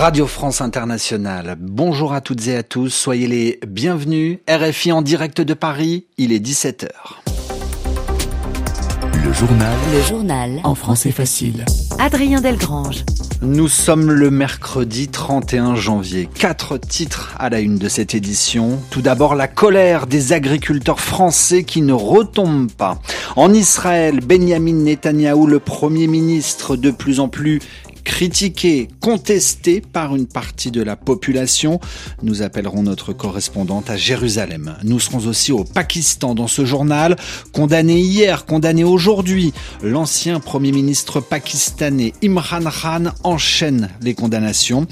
Radio France Internationale. Bonjour à toutes et à tous, soyez les bienvenus. RFI en direct de Paris, il est 17h. Le journal. Le journal. En français facile. Adrien Delgrange. Nous sommes le mercredi 31 janvier. Quatre titres à la une de cette édition. Tout d'abord, la colère des agriculteurs français qui ne retombent pas. En Israël, Benjamin Netanyahou, le premier ministre de plus en plus critiqué, contesté par une partie de la population. Nous appellerons notre correspondante à Jérusalem. Nous serons aussi au Pakistan dans ce journal. Condamné hier, condamné aujourd'hui, l'ancien Premier ministre pakistanais Imran Khan enchaîne les condamnations.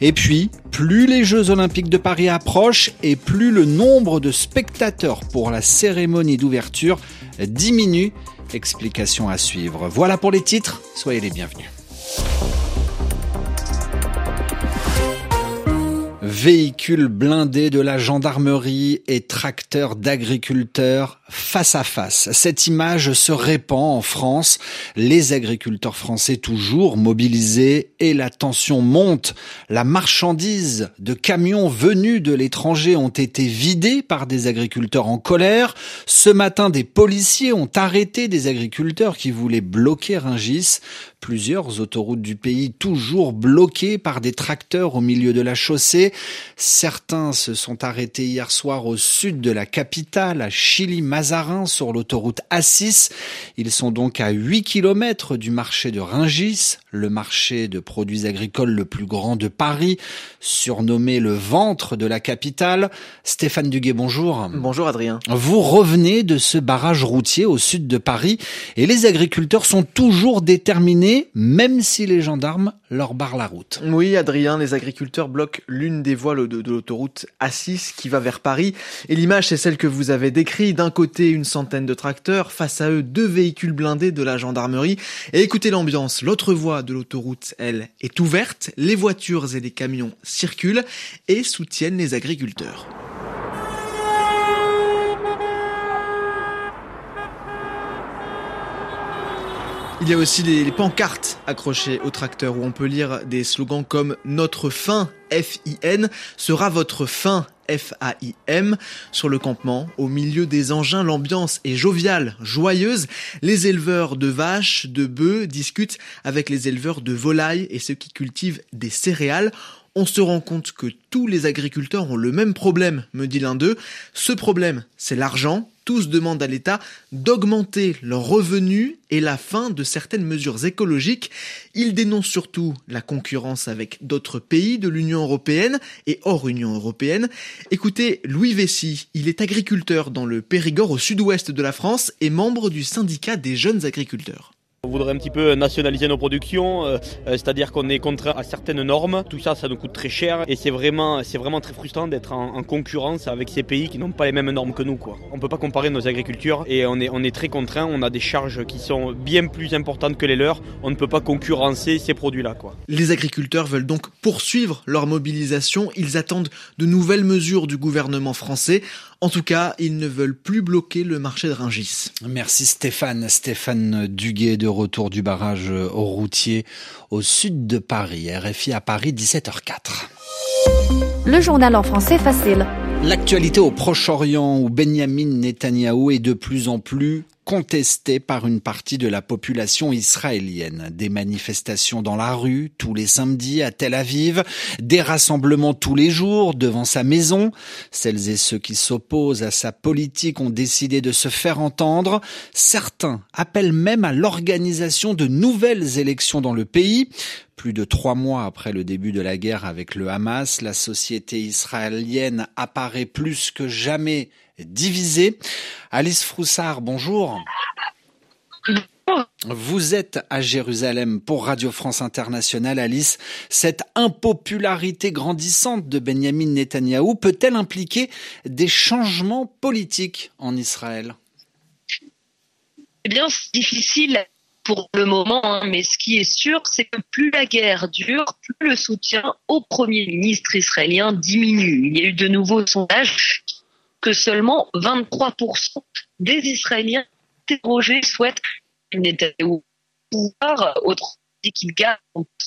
Et puis, plus les Jeux olympiques de Paris approchent et plus le nombre de spectateurs pour la cérémonie d'ouverture diminue. Explication à suivre. Voilà pour les titres, soyez les bienvenus. Véhicules blindés de la gendarmerie et tracteurs d'agriculteurs face à face. Cette image se répand en France. Les agriculteurs français toujours mobilisés et la tension monte. La marchandise de camions venus de l'étranger ont été vidés par des agriculteurs en colère. Ce matin, des policiers ont arrêté des agriculteurs qui voulaient bloquer Ringis. Plusieurs autoroutes du pays toujours bloquées par des tracteurs au milieu de la chaussée. Certains se sont arrêtés hier soir au sud de la capitale, à Sur l'autoroute A6. Ils sont donc à 8 km du marché de Ringis, le marché de produits agricoles le plus grand de Paris, surnommé le ventre de la capitale. Stéphane Duguet, bonjour. Bonjour Adrien. Vous revenez de ce barrage routier au sud de Paris et les agriculteurs sont toujours déterminés même si les gendarmes leur barrent la route. Oui, Adrien, les agriculteurs bloquent l'une des voies de, de l'autoroute A6 qui va vers Paris. Et l'image, c'est celle que vous avez décrite. D'un côté, une centaine de tracteurs, face à eux, deux véhicules blindés de la gendarmerie. Et écoutez l'ambiance, l'autre voie de l'autoroute, elle, est ouverte. Les voitures et les camions circulent et soutiennent les agriculteurs. Il y a aussi les, pancartes accrochées au tracteur où on peut lire des slogans comme Notre fin, F-I-N, sera votre fin, F-A-I-M. Sur le campement, au milieu des engins, l'ambiance est joviale, joyeuse. Les éleveurs de vaches, de bœufs discutent avec les éleveurs de volailles et ceux qui cultivent des céréales on se rend compte que tous les agriculteurs ont le même problème, me dit l'un d'eux. Ce problème, c'est l'argent. Tous demandent à l'État d'augmenter leurs revenus et la fin de certaines mesures écologiques. Ils dénoncent surtout la concurrence avec d'autres pays de l'Union européenne et hors Union européenne. Écoutez, Louis Vessy, il est agriculteur dans le Périgord au sud-ouest de la France et membre du syndicat des jeunes agriculteurs. On voudrait un petit peu nationaliser nos productions, euh, euh, c'est-à-dire qu'on est contraint à certaines normes. Tout ça, ça nous coûte très cher et c'est vraiment, c'est vraiment très frustrant d'être en, concurrence avec ces pays qui n'ont pas les mêmes normes que nous. Quoi. On ne peut pas comparer nos agricultures et on est, on est très contraint. On a des charges qui sont bien plus importantes que les leurs. On ne peut pas concurrencer ces produits-là. Quoi. Les agriculteurs veulent donc poursuivre leur mobilisation. Ils attendent de nouvelles mesures du gouvernement français. En tout cas, ils ne veulent plus bloquer le marché de Ringis. Merci Stéphane. Stéphane Duguet de retour du barrage au routier au sud de Paris. RFI à Paris, 17h04. Le journal en français facile. L'actualité au Proche-Orient où Benjamin Netanyahou est de plus en plus contesté par une partie de la population israélienne. Des manifestations dans la rue tous les samedis à Tel Aviv, des rassemblements tous les jours devant sa maison. Celles et ceux qui s'opposent à sa politique ont décidé de se faire entendre. Certains appellent même à l'organisation de nouvelles élections dans le pays. Plus de trois mois après le début de la guerre avec le Hamas, la société israélienne apparaît plus que jamais divisée. Alice Froussard, bonjour. Vous êtes à Jérusalem pour Radio France Internationale, Alice. Cette impopularité grandissante de Benjamin Netanyahou peut-elle impliquer des changements politiques en Israël? Eh bien, c'est difficile pour le moment, hein, mais ce qui est sûr, c'est que plus la guerre dure, plus le soutien au Premier ministre israélien diminue. Il y a eu de nouveaux sondages que seulement 23% des Israéliens interrogés souhaitent Netanyahou pouvoir, autre qu'il garde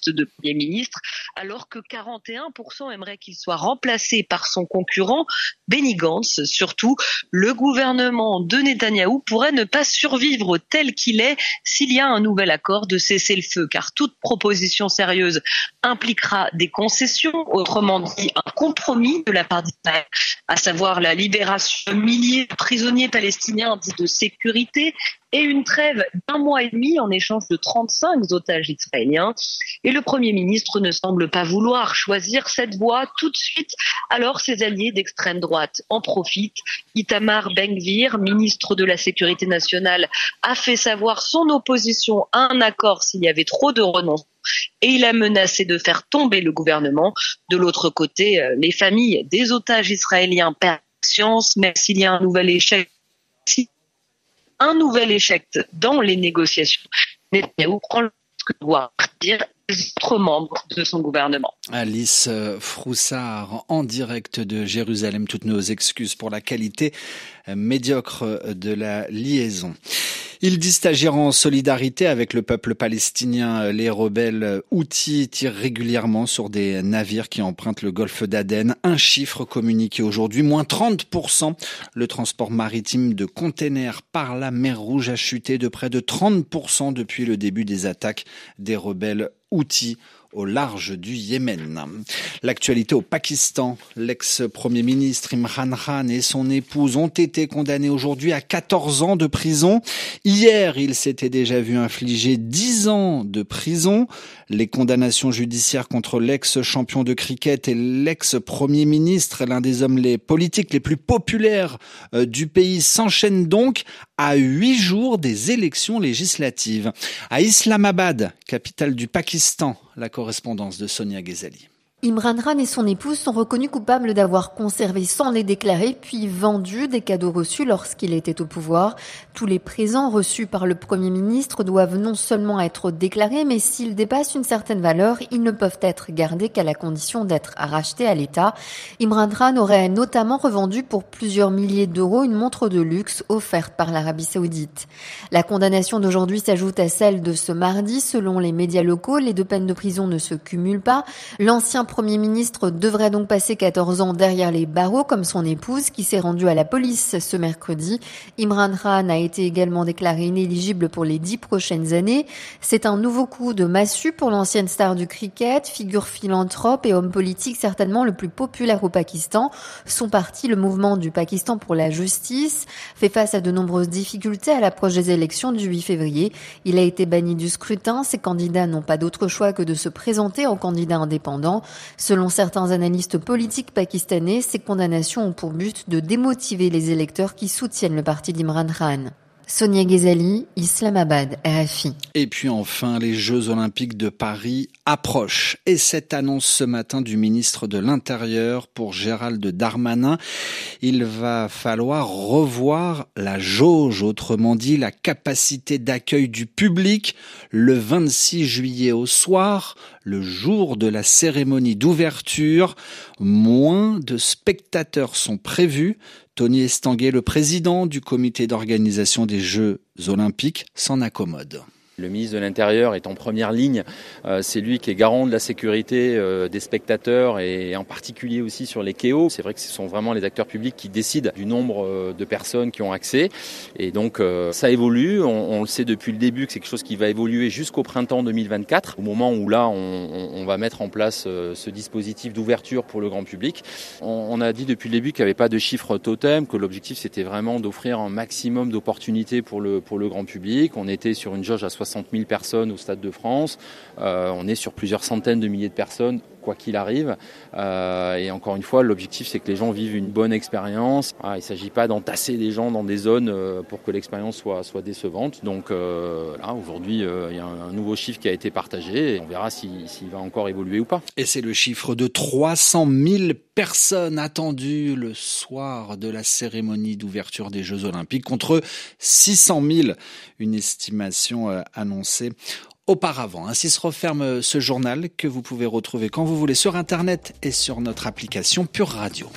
de Premier ministre, alors que 41% aimeraient qu'il soit remplacé par son concurrent Benny Gantz. Surtout, le gouvernement de Netanyahou pourrait ne pas survivre tel qu'il est s'il y a un nouvel accord de cessez-le-feu, car toute proposition sérieuse impliquera des concessions, autrement dit un compromis de la part d'Israël, à savoir la libération de milliers de prisonniers palestiniens dits de sécurité et une trêve d'un mois et demi en échange de 35 otages israéliens. Et le Premier ministre ne semble pas vouloir choisir cette voie tout de suite. Alors ses alliés d'extrême droite en profitent. Itamar Ben-Gvir, ministre de la Sécurité nationale, a fait savoir son opposition à un accord s'il y avait trop de renonces et il a menacé de faire tomber le gouvernement. De l'autre côté, euh, les familles des otages israéliens perdent science, même s'il y a un nouvel échec un nouvel échec dans les négociations, que doit dire les autres membres de son gouvernement. Alice Froussard, en direct de Jérusalem, toutes nos excuses pour la qualité médiocre de la liaison. Ils disent agir en solidarité avec le peuple palestinien. Les rebelles outils tirent régulièrement sur des navires qui empruntent le golfe d'Aden. Un chiffre communiqué aujourd'hui, moins 30%. Le transport maritime de containers par la mer Rouge a chuté de près de 30% depuis le début des attaques des rebelles outils au large du Yémen. L'actualité au Pakistan, l'ex-premier ministre Imran Khan et son épouse ont été condamnés aujourd'hui à 14 ans de prison. Hier, ils s'étaient déjà vu infliger 10 ans de prison. Les condamnations judiciaires contre l'ex-champion de cricket et l'ex-premier ministre, l'un des hommes les politiques les plus populaires euh, du pays, s'enchaînent donc à huit jours des élections législatives. À Islamabad, capitale du Pakistan, la correspondance de Sonia Ghezali. Imran Khan et son épouse sont reconnus coupables d'avoir conservé sans les déclarer puis vendu des cadeaux reçus lorsqu'il était au pouvoir. Tous les présents reçus par le Premier ministre doivent non seulement être déclarés, mais s'ils dépassent une certaine valeur, ils ne peuvent être gardés qu'à la condition d'être rachetés à l'État. Imran Khan aurait notamment revendu pour plusieurs milliers d'euros une montre de luxe offerte par l'Arabie saoudite. La condamnation d'aujourd'hui s'ajoute à celle de ce mardi. Selon les médias locaux, les deux peines de prison ne se cumulent pas. Premier ministre devrait donc passer 14 ans derrière les barreaux comme son épouse qui s'est rendue à la police ce mercredi. Imran Khan a été également déclaré inéligible pour les dix prochaines années. C'est un nouveau coup de massue pour l'ancienne star du cricket, figure philanthrope et homme politique certainement le plus populaire au Pakistan. Son parti, le mouvement du Pakistan pour la justice, fait face à de nombreuses difficultés à l'approche des élections du 8 février. Il a été banni du scrutin. Ses candidats n'ont pas d'autre choix que de se présenter en candidat indépendant. Selon certains analystes politiques pakistanais, ces condamnations ont pour but de démotiver les électeurs qui soutiennent le parti d'Imran Khan. Sonia Ghezali, Islamabad, RFI. Et puis enfin, les Jeux Olympiques de Paris approchent. Et cette annonce ce matin du ministre de l'Intérieur pour Gérald Darmanin, il va falloir revoir la jauge, autrement dit la capacité d'accueil du public le 26 juillet au soir, le jour de la cérémonie d'ouverture. Moins de spectateurs sont prévus Tony Estanguet, le président du comité d'organisation des Jeux olympiques, s'en accommode. Le ministre de l'Intérieur est en première ligne. Euh, c'est lui qui est garant de la sécurité euh, des spectateurs et en particulier aussi sur les KO. C'est vrai que ce sont vraiment les acteurs publics qui décident du nombre euh, de personnes qui ont accès. Et donc ça évolue. On, le sait depuis le début que c'est quelque chose qui va évoluer jusqu'au printemps 2024, au moment où là on, va mettre en place ce dispositif d'ouverture pour le grand public. On, a dit depuis le début qu'il n'y avait pas de chiffre totem, que l'objectif c'était vraiment d'offrir un maximum d'opportunités pour le, pour le grand public. On était sur une jauge à 60 60 000 personnes au Stade de France. Euh, on est sur plusieurs centaines de milliers de personnes quoi qu'il arrive. Euh, et encore une fois, l'objectif c'est que les gens vivent une bonne expérience. il ne s'agit pas d'entasser des gens dans des zones euh, pour que l'expérience soit, soit décevante. Donc là, aujourd'hui, il y a un, nouveau chiffre qui a été partagé et on verra s'il va encore évoluer ou pas. Et c'est le chiffre de 300 000 personnes attendues le soir de la cérémonie d'ouverture des Jeux Olympiques contre 600 000, une estimation annoncée auparavant. Ainsi se referme ce journal que vous pouvez retrouver quand vous voulez sur Internet et sur notre application Pure Radio.